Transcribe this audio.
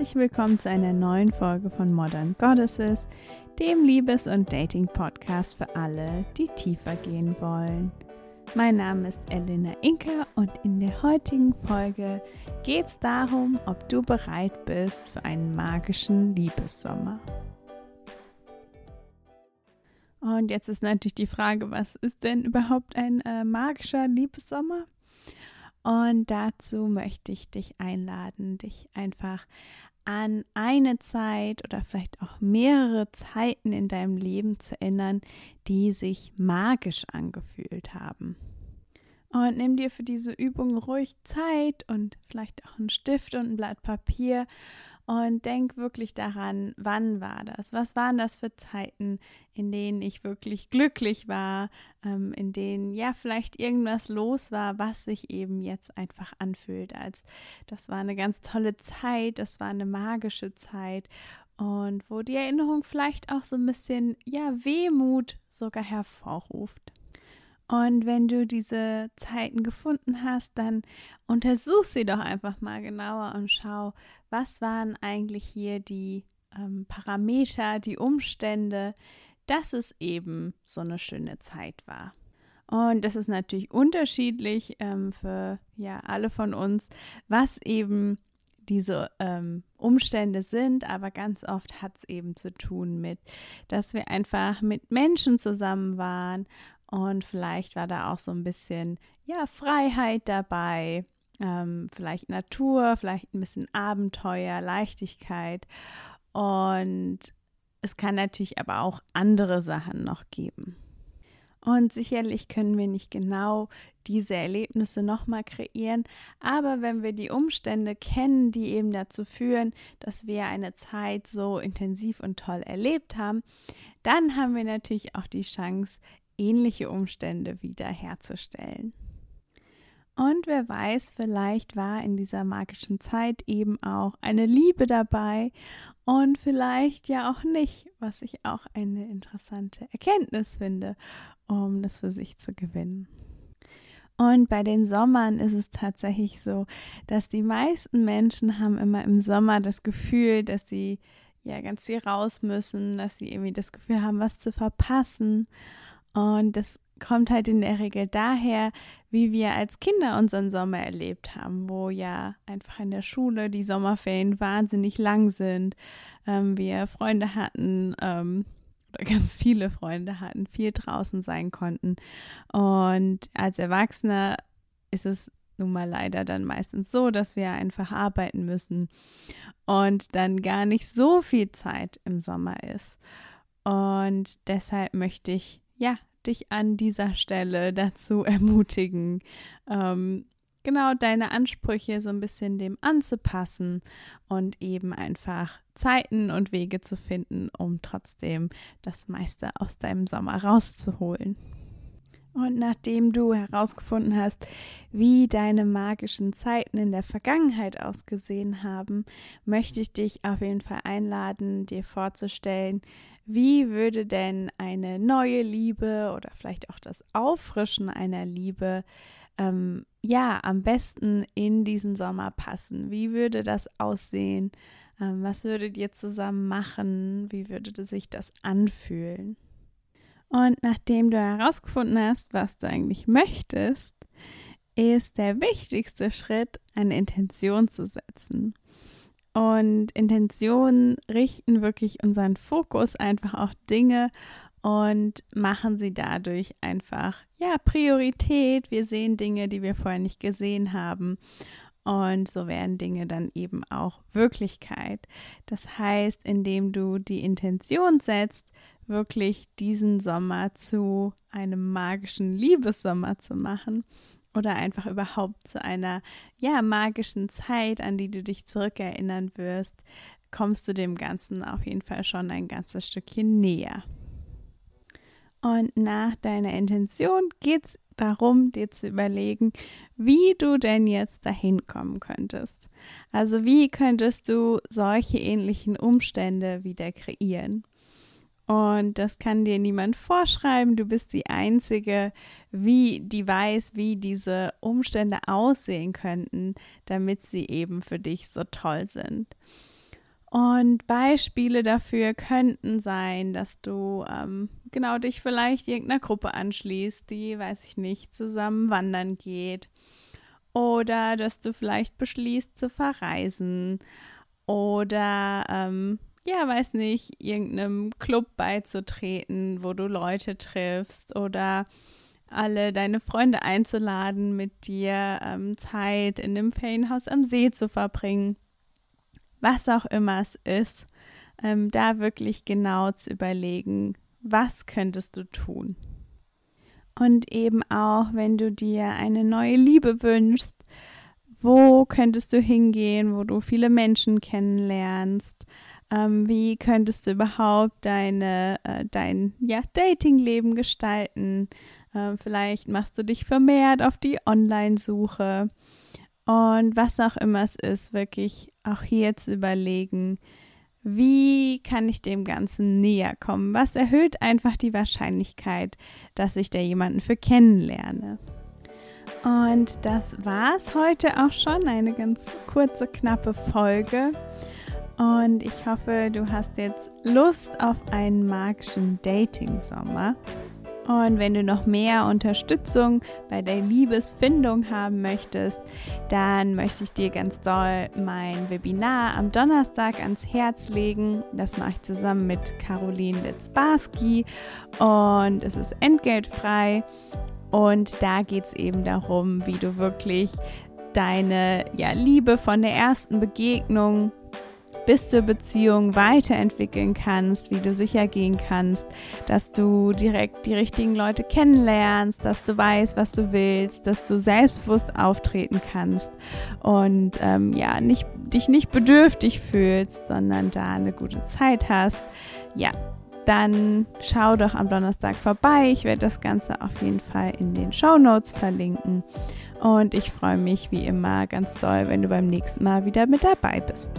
Herzlich willkommen zu einer neuen Folge von Modern Goddesses, dem Liebes- und Dating-Podcast für alle, die tiefer gehen wollen. Mein Name ist Elena Inka und in der heutigen Folge geht es darum, ob du bereit bist für einen magischen Liebessommer. Und jetzt ist natürlich die Frage, was ist denn überhaupt ein äh, magischer Liebessommer? Und dazu möchte ich dich einladen, dich einfach an eine Zeit oder vielleicht auch mehrere Zeiten in deinem Leben zu erinnern, die sich magisch angefühlt haben. Und nimm dir für diese Übung ruhig Zeit und vielleicht auch einen Stift und ein Blatt Papier und denk wirklich daran, wann war das? Was waren das für Zeiten, in denen ich wirklich glücklich war, ähm, in denen ja vielleicht irgendwas los war, was sich eben jetzt einfach anfühlt, als das war eine ganz tolle Zeit, das war eine magische Zeit und wo die Erinnerung vielleicht auch so ein bisschen ja Wehmut sogar hervorruft. Und wenn du diese Zeiten gefunden hast, dann untersuch sie doch einfach mal genauer und schau, was waren eigentlich hier die ähm, Parameter, die Umstände, dass es eben so eine schöne Zeit war. Und das ist natürlich unterschiedlich ähm, für ja alle von uns, was eben diese ähm, Umstände sind, aber ganz oft hat es eben zu tun mit, dass wir einfach mit Menschen zusammen waren und vielleicht war da auch so ein bisschen, ja, Freiheit dabei, ähm, vielleicht Natur, vielleicht ein bisschen Abenteuer, Leichtigkeit. Und es kann natürlich aber auch andere Sachen noch geben. Und sicherlich können wir nicht genau diese Erlebnisse nochmal kreieren, aber wenn wir die Umstände kennen, die eben dazu führen, dass wir eine Zeit so intensiv und toll erlebt haben, dann haben wir natürlich auch die Chance, ähnliche Umstände wiederherzustellen. Und wer weiß, vielleicht war in dieser magischen Zeit eben auch eine Liebe dabei und vielleicht ja auch nicht, was ich auch eine interessante Erkenntnis finde, um das für sich zu gewinnen. Und bei den Sommern ist es tatsächlich so, dass die meisten Menschen haben immer im Sommer das Gefühl, dass sie ja ganz viel raus müssen, dass sie irgendwie das Gefühl haben, was zu verpassen. Und das kommt halt in der Regel daher, wie wir als Kinder unseren Sommer erlebt haben, wo ja einfach in der Schule die Sommerferien wahnsinnig lang sind, ähm, wir Freunde hatten ähm, oder ganz viele Freunde hatten, viel draußen sein konnten. Und als Erwachsener ist es nun mal leider dann meistens so, dass wir einfach arbeiten müssen und dann gar nicht so viel Zeit im Sommer ist. Und deshalb möchte ich ja, dich an dieser Stelle dazu ermutigen, ähm, genau deine Ansprüche so ein bisschen dem anzupassen und eben einfach Zeiten und Wege zu finden, um trotzdem das meiste aus deinem Sommer rauszuholen. Und nachdem du herausgefunden hast, wie deine magischen Zeiten in der Vergangenheit ausgesehen haben, möchte ich dich auf jeden Fall einladen, dir vorzustellen, wie würde denn eine neue Liebe oder vielleicht auch das Auffrischen einer Liebe ähm, ja am besten in diesen Sommer passen? Wie würde das aussehen? Ähm, was würdet ihr zusammen machen? Wie würde sich das anfühlen? Und nachdem du herausgefunden hast, was du eigentlich möchtest, ist der wichtigste Schritt, eine Intention zu setzen. Und Intentionen richten wirklich unseren Fokus einfach auf Dinge und machen sie dadurch einfach, ja, Priorität. Wir sehen Dinge, die wir vorher nicht gesehen haben. Und so werden Dinge dann eben auch Wirklichkeit. Das heißt, indem du die Intention setzt, wirklich diesen Sommer zu einem magischen Liebessommer zu machen oder einfach überhaupt zu einer ja magischen Zeit, an die du dich zurückerinnern wirst, kommst du dem Ganzen auf jeden Fall schon ein ganzes Stückchen näher. Und nach deiner Intention geht es darum, dir zu überlegen, wie du denn jetzt dahin kommen könntest. Also wie könntest du solche ähnlichen Umstände wieder kreieren? Und das kann dir niemand vorschreiben. Du bist die Einzige, wie die weiß, wie diese Umstände aussehen könnten, damit sie eben für dich so toll sind. Und Beispiele dafür könnten sein, dass du ähm, genau dich vielleicht irgendeiner Gruppe anschließt, die, weiß ich nicht, zusammen wandern geht. Oder dass du vielleicht beschließt zu verreisen. Oder ähm, ja, weiß nicht, irgendeinem Club beizutreten, wo du Leute triffst oder alle deine Freunde einzuladen, mit dir ähm, Zeit in dem Ferienhaus am See zu verbringen. Was auch immer es ist, ähm, da wirklich genau zu überlegen, was könntest du tun. Und eben auch, wenn du dir eine neue Liebe wünschst, wo könntest du hingehen, wo du viele Menschen kennenlernst, ähm, wie könntest du überhaupt deine, äh, dein ja, Datingleben gestalten? Ähm, vielleicht machst du dich vermehrt auf die Online-Suche. Und was auch immer es ist, wirklich auch hier zu überlegen, wie kann ich dem Ganzen näher kommen? Was erhöht einfach die Wahrscheinlichkeit, dass ich da jemanden für kennenlerne? Und das war es heute auch schon. Eine ganz kurze, knappe Folge. Und ich hoffe, du hast jetzt Lust auf einen magischen Dating-Sommer. Und wenn du noch mehr Unterstützung bei der Liebesfindung haben möchtest, dann möchte ich dir ganz doll mein Webinar am Donnerstag ans Herz legen. Das mache ich zusammen mit Caroline Litzbarski und es ist entgeltfrei. Und da geht es eben darum, wie du wirklich deine ja, Liebe von der ersten Begegnung bis zur Beziehung weiterentwickeln kannst, wie du sicher gehen kannst, dass du direkt die richtigen Leute kennenlernst, dass du weißt, was du willst, dass du selbstbewusst auftreten kannst und ähm, ja, nicht, dich nicht bedürftig fühlst, sondern da eine gute Zeit hast. Ja, dann schau doch am Donnerstag vorbei. Ich werde das Ganze auf jeden Fall in den Show Notes verlinken. Und ich freue mich wie immer ganz doll, wenn du beim nächsten Mal wieder mit dabei bist.